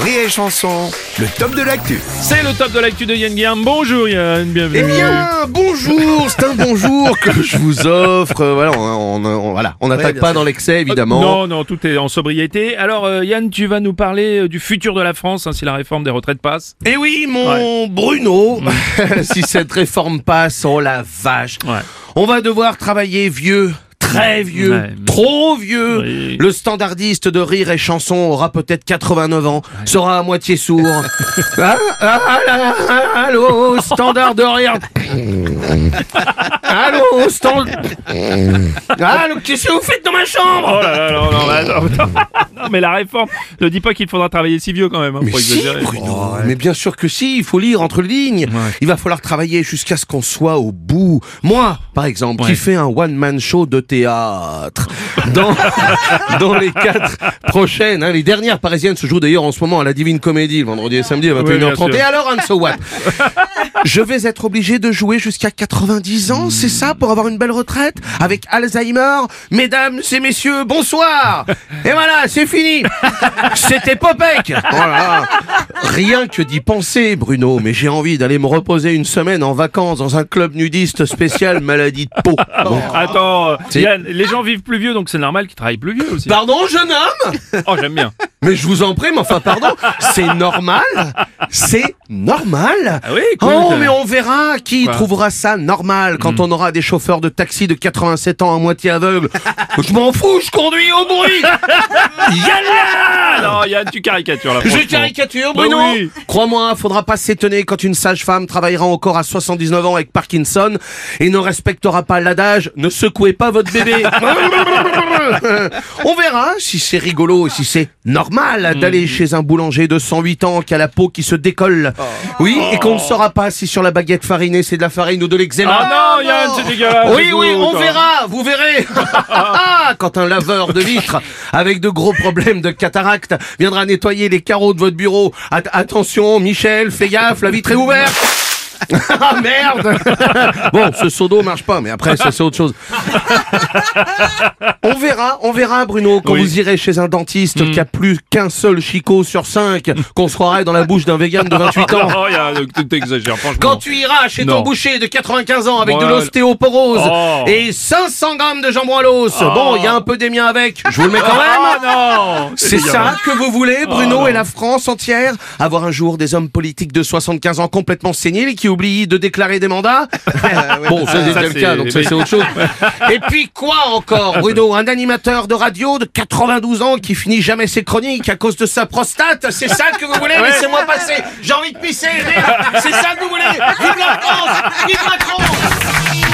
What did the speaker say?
Rire et chanson, le top de l'actu. C'est le top de l'actu de Yann Guillaume. Bonjour Yann, bienvenue. Eh bien, bonjour, c'est un bonjour que je vous offre. Euh, Voilà, on, on- on- voilà, on n'attaque pas dans l'excès évidemment. Non, non, tout est en sobriété. Alors euh, Yann, tu vas nous parler euh, du futur de la France hein, si la réforme des retraites passe. Et oui, mon Bruno, si cette réforme passe, oh la vache, Ouais. on va devoir travailler vieux. Très vieux, Ouais. trop vieux. Oui. Le standardiste de rire et chanson aura peut-être 89 ans, sera à moitié sourd. ah, ah, ah, ah, allô, standard de rire. allô, stand. Allô, qu'est-ce que vous faites dans ma chambre Oh là là, non, non, bah, non, non. Non, mais la réforme, ne dis pas qu'il faudra travailler si vieux quand même. Hein, Mais si. Bruno, mais bien sûr que si, il faut lire entre les lignes. Il va falloir travailler jusqu'à ce qu'on soit au bout. Moi, par exemple, Ouais. qui fais un one-man show de théâtre. Dans, dans les quatre prochaines, hein, les dernières parisiennes se jouent d'ailleurs en ce moment à la Divine Comédie, le vendredi et samedi à Oui, bien 21h30. sûr. et alors, so what Je vais être obligé de jouer jusqu'à 90 ans, c'est ça, pour avoir une belle retraite Avec Alzheimer? Mesdames et messieurs, bonsoir Et voilà, c'est fini C'était Popek Voilà. Rien que d'y penser, Bruno, mais j'ai envie d'aller me reposer une semaine en vacances dans un club nudiste spécial maladie de peau. Bon. Attends, euh, les gens vivent plus vieux, donc c'est normal qu'ils travaillent plus vieux aussi. Pardon, jeune homme? Oh, j'aime bien. Mais je vous en prie, mais enfin, pardon, c'est normal C'est normal Ah oui, écoute. Oh, mais on verra qui Quoi Hmm. trouvera ça normal quand on aura des chauffeurs de taxi de 87 ans à moitié aveugles. je m'en fous, je conduis au bruit Yalla Non, Yann, tu caricatures là. Je caricature, Bah Bruno oui. Crois-moi, faudra pas s'étonner quand une sage-femme travaillera encore à 79 ans avec Parkinson et ne respectera pas l'adage « Ne secouez pas votre bébé ». On verra si c'est rigolo et si c'est normal Mm. d'aller chez un boulanger de 108 ans qui a la peau qui se décolle. Oh. Oui, et qu'on ne saura pas si sur la baguette farinée c'est de la farine ou de l'eczéma. Ah non, Yann, c'est dégueulasse. Oui, oui, on verra, vous verrez. Ah, Quand un laveur de vitres avec de gros problèmes de cataracte viendra nettoyer les carreaux de votre bureau. At- attention, Michel, fais gaffe, la vitre est ouverte. ah merde Bon, ce seau d'eau marche pas, mais après c'est autre chose. on verra, on verra Bruno, quand Oui. vous irez chez un dentiste qui a plus qu'un seul chicot sur cinq, qu'on se croirait dans la bouche d'un vegan de 28 ans. Oh, Yann, tu t'exagères, franchement. Quand tu iras chez ton Non. boucher de 95 ans avec de l'ostéoporose Oh. et 500 grammes de jambon à l'os, Oh. bon, il y a un peu des miens avec, je vous le mets quand Ah même. non C'est ça que vous voulez, Bruno non. et la France entière? Avoir un jour des hommes politiques de 75 ans complètement séniles qui oublient de déclarer des mandats. Bon, ça c'est Ça, déjà le cas, c'est- donc ça c'est autre chose. Et puis quoi encore, Bruno Un animateur de radio de 92 ans qui finit jamais ses chroniques à cause de sa prostate? C'est ça que vous voulez? Laissez-moi passer. J'ai envie de pisser. C'est ça que vous voulez? Vive la France! Vive Macron